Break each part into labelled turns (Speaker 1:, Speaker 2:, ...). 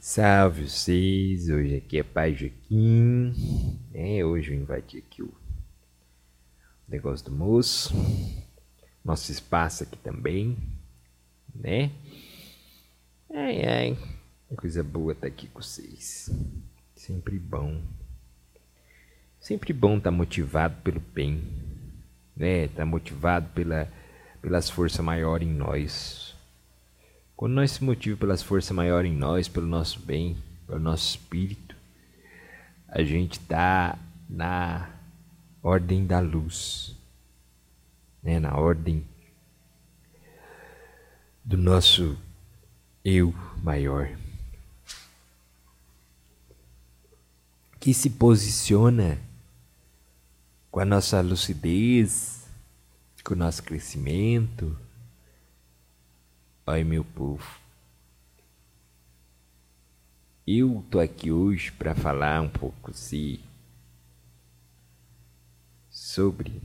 Speaker 1: Salve vocês, hoje aqui é Pai Joaquim. É, hoje eu invadi aqui o negócio do moço. Nosso espaço aqui também, né? Ai, ai, coisa boa estar tá aqui com vocês. Sempre bom. Sempre bom estar tá motivado pelo bem, né? Estar tá motivado pela, pelas forças maiores em nós quando nós se motivamos pelas forças maiores em nós, pelo nosso bem, pelo nosso espírito, a gente está na ordem da luz, né? na ordem do nosso eu maior, que se posiciona com a nossa lucidez, com o nosso crescimento, Oi, meu povo. Eu tô aqui hoje para falar um pouco se sobre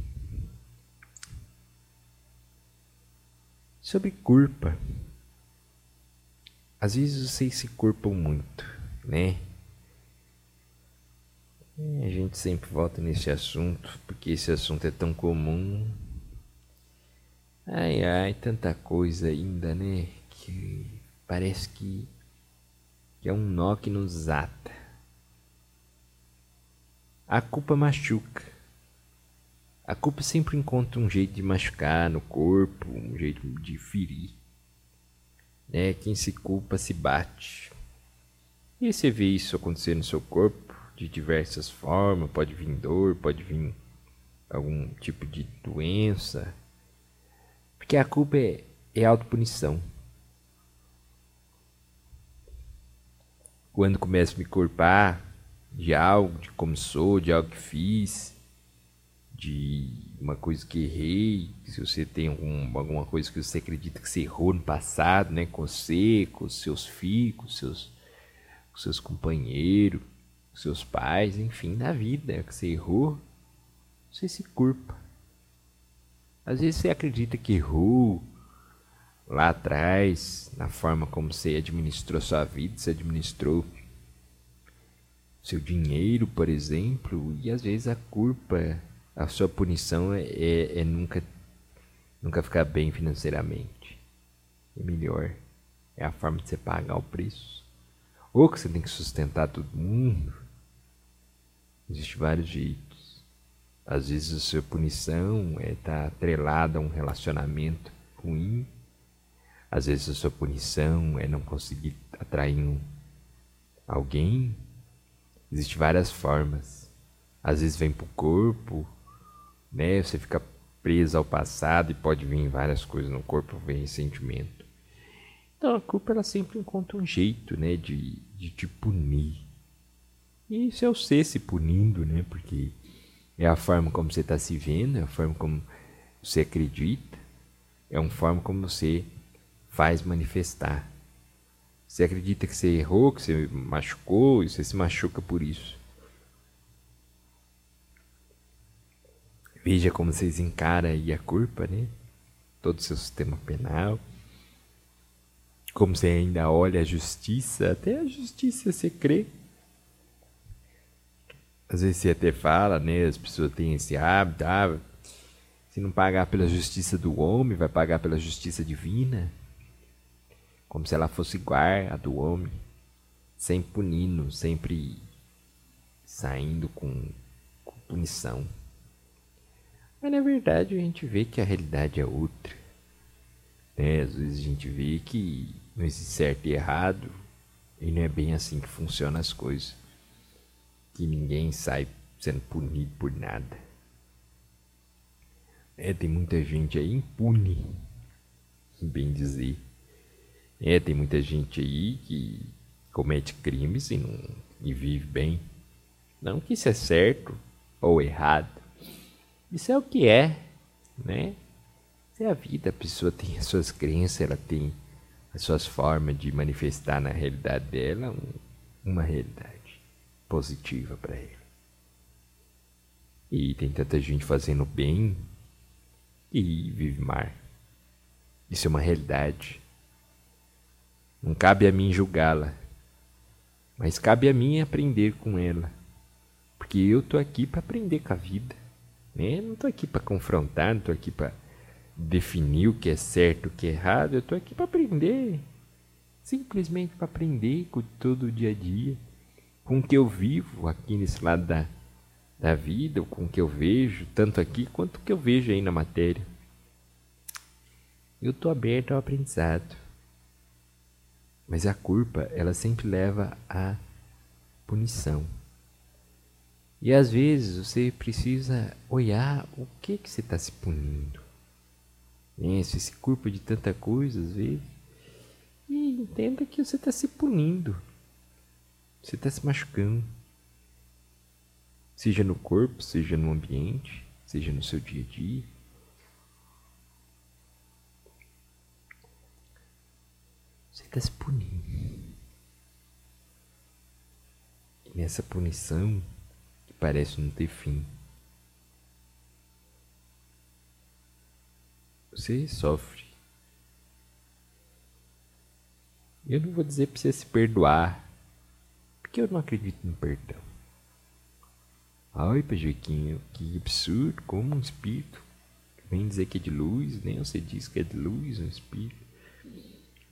Speaker 1: sobre culpa. Às vezes vocês se culpam muito, né? E a gente sempre volta nesse assunto porque esse assunto é tão comum Ai, ai, tanta coisa ainda, né? Que parece que, que é um nó que nos ata. A culpa machuca. A culpa sempre encontra um jeito de machucar no corpo, um jeito de ferir. Né? Quem se culpa se bate. E você vê isso acontecer no seu corpo de diversas formas. Pode vir dor, pode vir algum tipo de doença porque a culpa é, é autopunição. Quando começo a me culpar de algo, de como sou, de algo que fiz, de uma coisa que errei, se você tem algum, alguma coisa que você acredita que você errou no passado, né, com você, com seus filhos, com seus, com seus companheiros, com seus pais, enfim, na vida que você errou, você se culpa. Às vezes você acredita que errou lá atrás, na forma como você administrou sua vida, você administrou seu dinheiro, por exemplo, e às vezes a culpa, a sua punição é, é, é nunca, nunca ficar bem financeiramente. É melhor. É a forma de você pagar o preço. Ou que você tem que sustentar todo mundo. Existem vários jeitos. Às vezes a sua punição está é tá atrelada a um relacionamento ruim. Às vezes a sua punição é não conseguir atrair um, alguém. Existem várias formas. Às vezes vem para o corpo, né? Você fica preso ao passado e pode vir várias coisas no corpo, vem ressentimento. Então a culpa ela sempre encontra um jeito, né, de, de te punir. E isso é ser se punindo, né? Porque é a forma como você está se vendo, é a forma como você acredita, é uma forma como você faz manifestar. Você acredita que você errou, que você machucou, e você se machuca por isso. Veja como vocês encaram aí a culpa, né? Todo o seu sistema penal. Como você ainda olha a justiça, até a justiça você crê às vezes você até fala, né? As pessoas têm esse hábito, ah, se não pagar pela justiça do homem, vai pagar pela justiça divina. Como se ela fosse igual à do homem, sempre punindo, sempre saindo com, com punição. Mas na verdade a gente vê que a realidade é outra. Né? Às vezes a gente vê que não existe certo e errado, e não é bem assim que funcionam as coisas que ninguém sai sendo punido por nada. É, tem muita gente aí impune, bem dizer. É, tem muita gente aí que comete crimes e, não, e vive bem. Não que isso é certo ou errado. Isso é o que é, né? Isso é a vida, a pessoa tem as suas crenças, ela tem as suas formas de manifestar na realidade dela um, uma realidade positiva para ele. E tem tanta gente fazendo bem e vive mar. Isso é uma realidade. Não cabe a mim julgá-la, mas cabe a mim aprender com ela. Porque eu tô aqui para aprender com a vida. Né? Não tô aqui para confrontar, não tô aqui para definir o que é certo, o que é errado. Eu tô aqui para aprender. Simplesmente para aprender com todo o dia a dia, com que eu vivo aqui nesse lado da, da vida, com o que eu vejo, tanto aqui quanto o que eu vejo aí na matéria. Eu tô aberto ao aprendizado. Mas a culpa, ela sempre leva à punição. E às vezes você precisa olhar o que que você está se punindo. É, você se culpa de tanta coisa às vezes. E entenda que você está se punindo. Você está se machucando. Seja no corpo, seja no ambiente, seja no seu dia a dia. Você está se punindo. E nessa punição, que parece não ter fim, você sofre. Eu não vou dizer para você se perdoar, porque eu não acredito no perdão. Ai, Pajequinho, que absurdo, como um espírito vem dizer que é de luz, nem você diz que é de luz, um espírito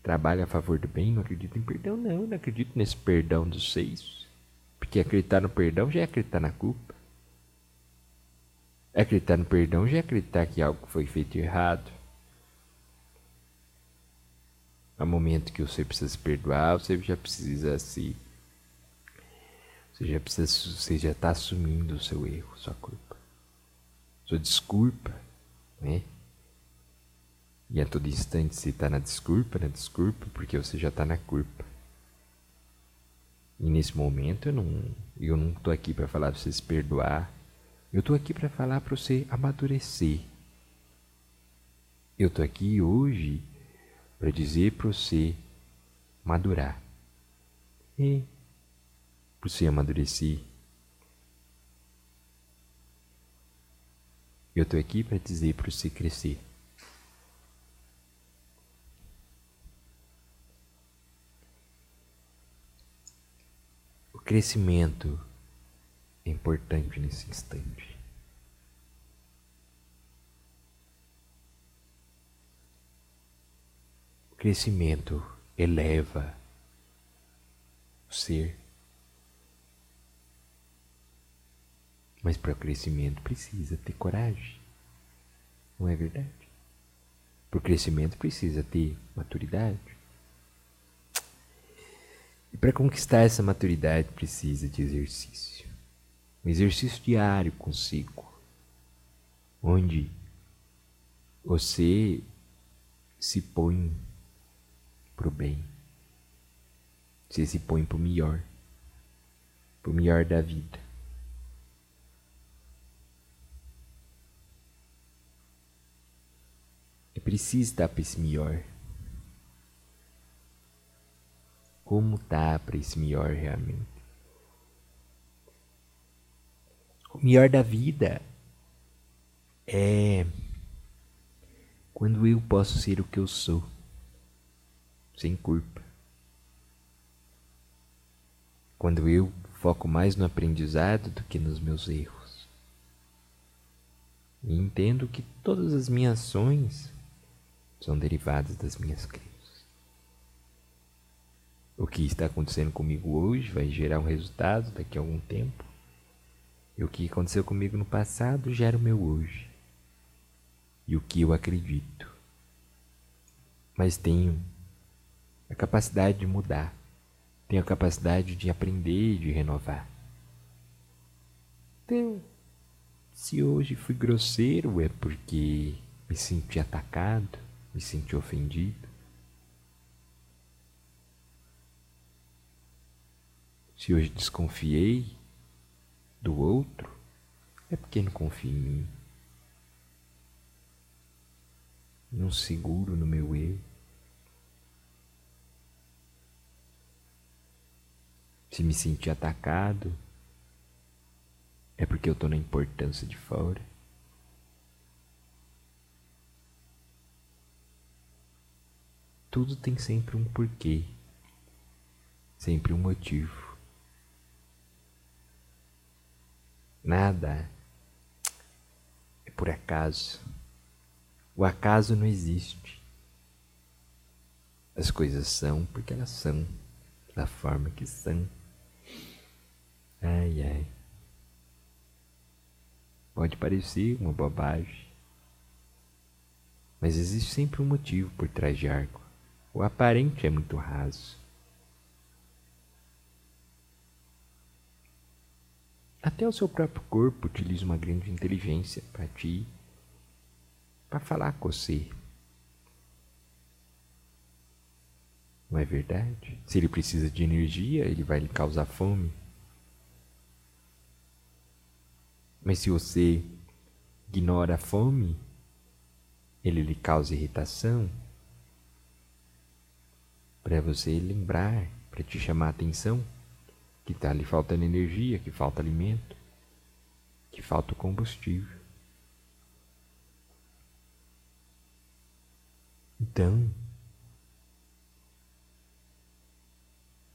Speaker 1: trabalha a favor do bem, não acredita em perdão, não, não acredito nesse perdão dos seis. Porque acreditar no perdão já é acreditar na culpa. Acreditar no perdão já é acreditar que algo foi feito errado. No momento que você precisa se perdoar, você já precisa se. Você já precisa. Você já está assumindo o seu erro, sua culpa. Sua desculpa, né? E a todo instante você está na desculpa, na desculpa, porque você já está na culpa. E nesse momento eu não, eu não tô aqui para falar para você se perdoar. Eu tô aqui para falar para você amadurecer. Eu tô aqui hoje para dizer para você madurar. E você amadurecer. Eu tô aqui para dizer para você crescer. crescimento é importante nesse instante. O crescimento eleva o ser. Mas para o crescimento precisa ter coragem. Não é verdade? Para o crescimento precisa ter maturidade. E para conquistar essa maturidade precisa de exercício. Um exercício diário consigo, onde você se põe para o bem, você se põe para o melhor, para o melhor da vida. Preciso estar para esse melhor. como tá para esse melhor realmente. O melhor da vida é quando eu posso ser o que eu sou, sem culpa. Quando eu foco mais no aprendizado do que nos meus erros. E entendo que todas as minhas ações são derivadas das minhas crenças. O que está acontecendo comigo hoje vai gerar um resultado daqui a algum tempo. E o que aconteceu comigo no passado gera o meu hoje. E o que eu acredito. Mas tenho a capacidade de mudar. Tenho a capacidade de aprender e de renovar. Então, se hoje fui grosseiro é porque me senti atacado, me senti ofendido. Se hoje desconfiei do outro, é porque não confio em mim. Não seguro no meu eu. Se me sentir atacado, é porque eu tô na importância de fora. Tudo tem sempre um porquê, sempre um motivo. Nada é por acaso. O acaso não existe. As coisas são porque elas são, da forma que são. Ai, ai. Pode parecer uma bobagem, mas existe sempre um motivo por trás de algo. O aparente é muito raso. Até o seu próprio corpo utiliza uma grande inteligência para ti, para falar com você. Não é verdade? Se ele precisa de energia, ele vai lhe causar fome. Mas se você ignora a fome, ele lhe causa irritação para você lembrar, para te chamar a atenção que está lhe faltando energia, que falta alimento, que falta combustível. Então,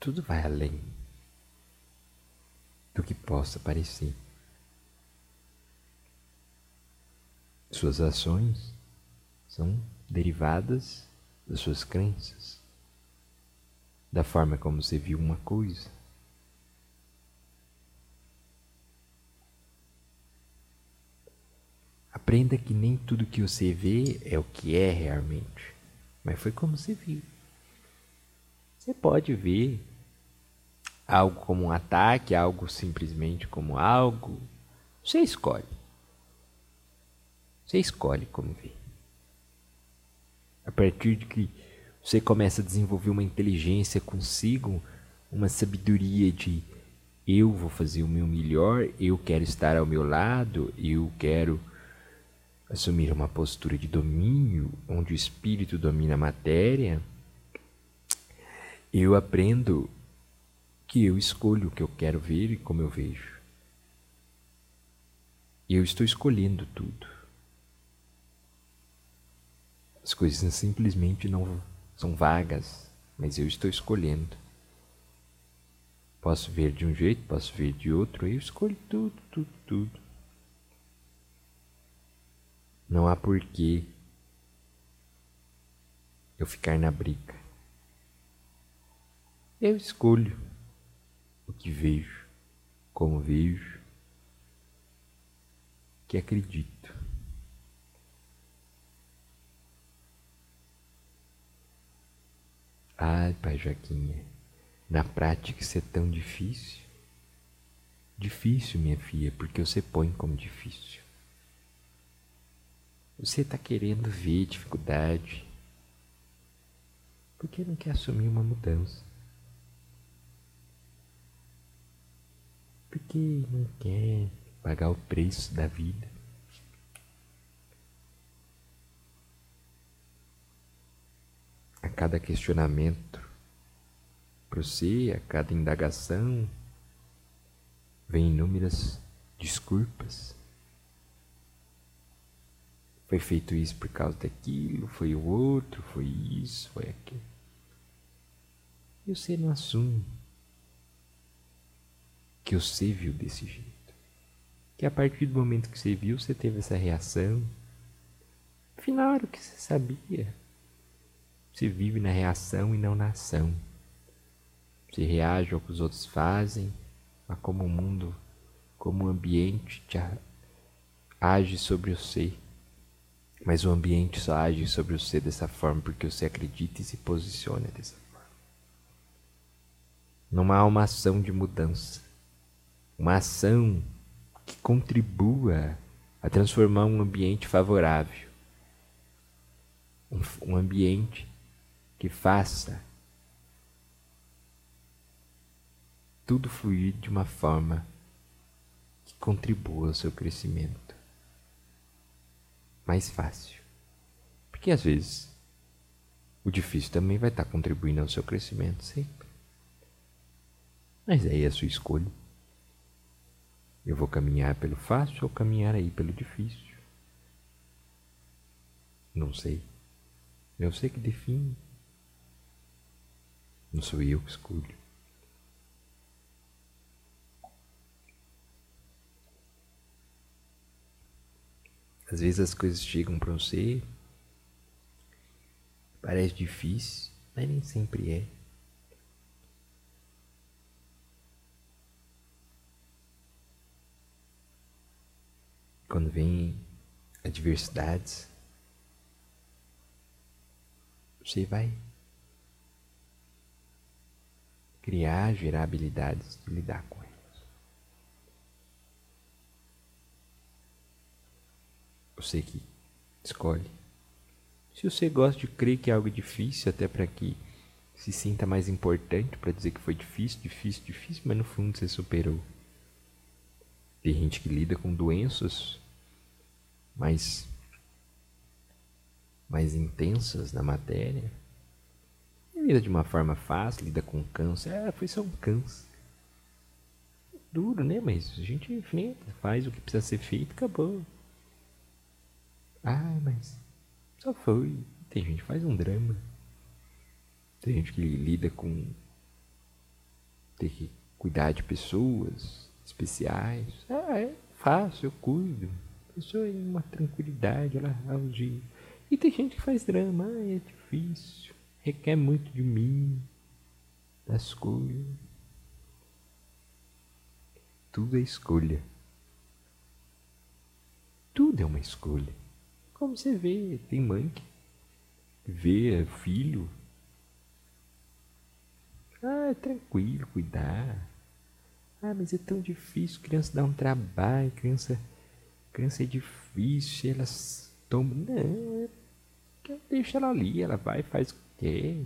Speaker 1: tudo vai além do que possa parecer. Suas ações são derivadas das suas crenças da forma como você viu uma coisa. Aprenda que nem tudo que você vê é o que é realmente, mas foi como você viu. Você pode ver algo como um ataque, algo simplesmente como algo. Você escolhe. Você escolhe como ver. A partir de que você começa a desenvolver uma inteligência consigo, uma sabedoria de eu vou fazer o meu melhor, eu quero estar ao meu lado, eu quero assumir uma postura de domínio, onde o espírito domina a matéria. Eu aprendo que eu escolho o que eu quero ver e como eu vejo. Eu estou escolhendo tudo. As coisas simplesmente não são vagas, mas eu estou escolhendo. Posso ver de um jeito, posso ver de outro, eu escolho tudo, tudo, tudo. Não há porquê eu ficar na briga. Eu escolho o que vejo, como vejo, que acredito. Ai, pai Joaquinha, na prática isso é tão difícil. Difícil, minha filha, porque você põe como difícil. Você está querendo ver dificuldade, porque não quer assumir uma mudança. Porque não quer pagar o preço da vida. A cada questionamento para você, a cada indagação, vem inúmeras desculpas. Foi feito isso por causa daquilo, foi o outro, foi isso, foi aquilo. E você não assume que você viu desse jeito. Que a partir do momento que você viu, você teve essa reação. Afinal, era o que você sabia. Você vive na reação e não na ação. Você reage ao que os outros fazem, a como o mundo, como o ambiente te age sobre você. Mas o ambiente só age sobre você dessa forma porque você acredita e se posiciona dessa forma. Não há uma ação de mudança, uma ação que contribua a transformar um ambiente favorável, um, um ambiente que faça tudo fluir de uma forma que contribua ao seu crescimento. Mais fácil. Porque às vezes o difícil também vai estar contribuindo ao seu crescimento sempre. Mas aí é a sua escolha. Eu vou caminhar pelo fácil ou caminhar aí pelo difícil? Não sei. Eu sei que define. Não sou eu que escolho. Às vezes as coisas chegam para você, parece difícil, mas nem sempre é. quando vem adversidades, você vai criar, gerar habilidades de lidar com elas. Você que escolhe. Se você gosta de crer que é algo difícil, até para que se sinta mais importante, para dizer que foi difícil, difícil, difícil, mas no fundo você superou. Tem gente que lida com doenças mais, mais intensas na matéria. Lida de uma forma fácil, lida com câncer. É, foi só um câncer. Duro, né? Mas a gente enfrenta, faz o que precisa ser feito, acabou. Ah, mas só foi. Tem gente que faz um drama. Tem gente que lida com ter que cuidar de pessoas especiais. Ah, é fácil, eu cuido. A pessoa em uma tranquilidade, ela algia. E tem gente que faz drama, ah, é difícil, requer muito de mim, das coisas. Tudo é escolha. Tudo é uma escolha. Como você vê, tem mãe que vê filho. Ah, é tranquilo cuidar. Ah, mas é tão difícil, criança dá um trabalho, criança, criança é difícil, elas tomam. Não, deixa ela ali, ela vai, faz o que quer.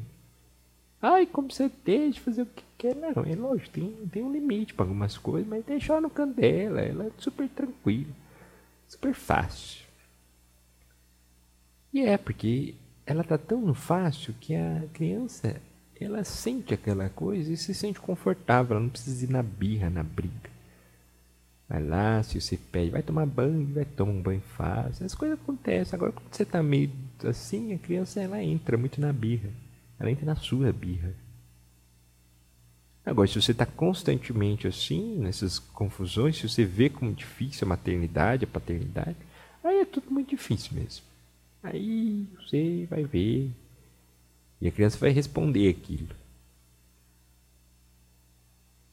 Speaker 1: Ai, como você deixa fazer o que quer? Não, é lógico, tem, tem um limite para algumas coisas, mas deixa ela no canto dela, ela é super tranquila, super fácil. E é, porque ela tá tão fácil que a criança ela sente aquela coisa e se sente confortável, ela não precisa ir na birra, na briga. Vai lá, se você pede, vai tomar banho, vai tomar um banho fácil. As coisas acontecem. Agora, quando você tá meio assim, a criança ela entra muito na birra. Ela entra na sua birra. Agora, se você está constantemente assim, nessas confusões, se você vê como difícil a maternidade, a paternidade, aí é tudo muito difícil mesmo. Aí você vai ver, e a criança vai responder aquilo.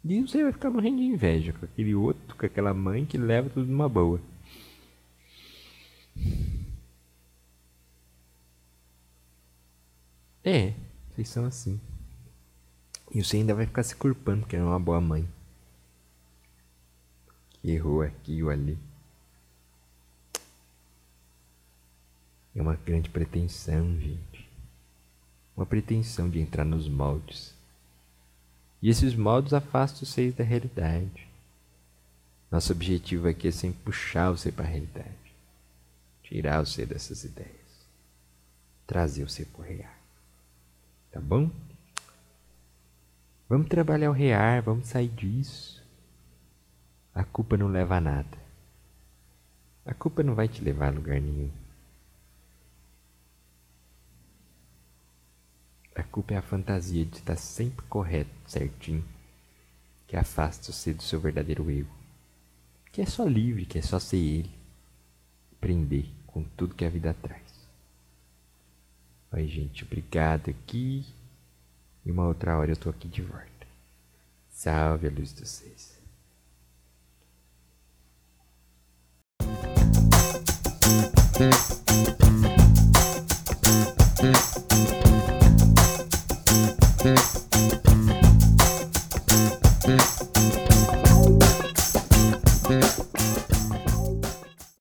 Speaker 1: E você vai ficar morrendo de inveja com aquele outro, com aquela mãe que leva tudo numa boa. É, vocês são assim. E você ainda vai ficar se culpando não é uma boa mãe. errou aqui ou ali. É uma grande pretensão, gente uma pretensão de entrar nos moldes. E esses moldes afastam vocês da realidade. Nosso objetivo aqui é sempre puxar você para a realidade, tirar você dessas ideias, trazer você para o real. Tá bom? Vamos trabalhar o real, vamos sair disso. A culpa não leva a nada. A culpa não vai te levar a lugar nenhum. A culpa é a fantasia de estar sempre correto, certinho, que afasta você do seu verdadeiro eu, que é só livre, que é só ser ele, prender com tudo que a vida traz. Oi, gente, obrigado aqui. E uma outra hora eu tô aqui de volta. Salve a luz dos seis. Mm-hmm.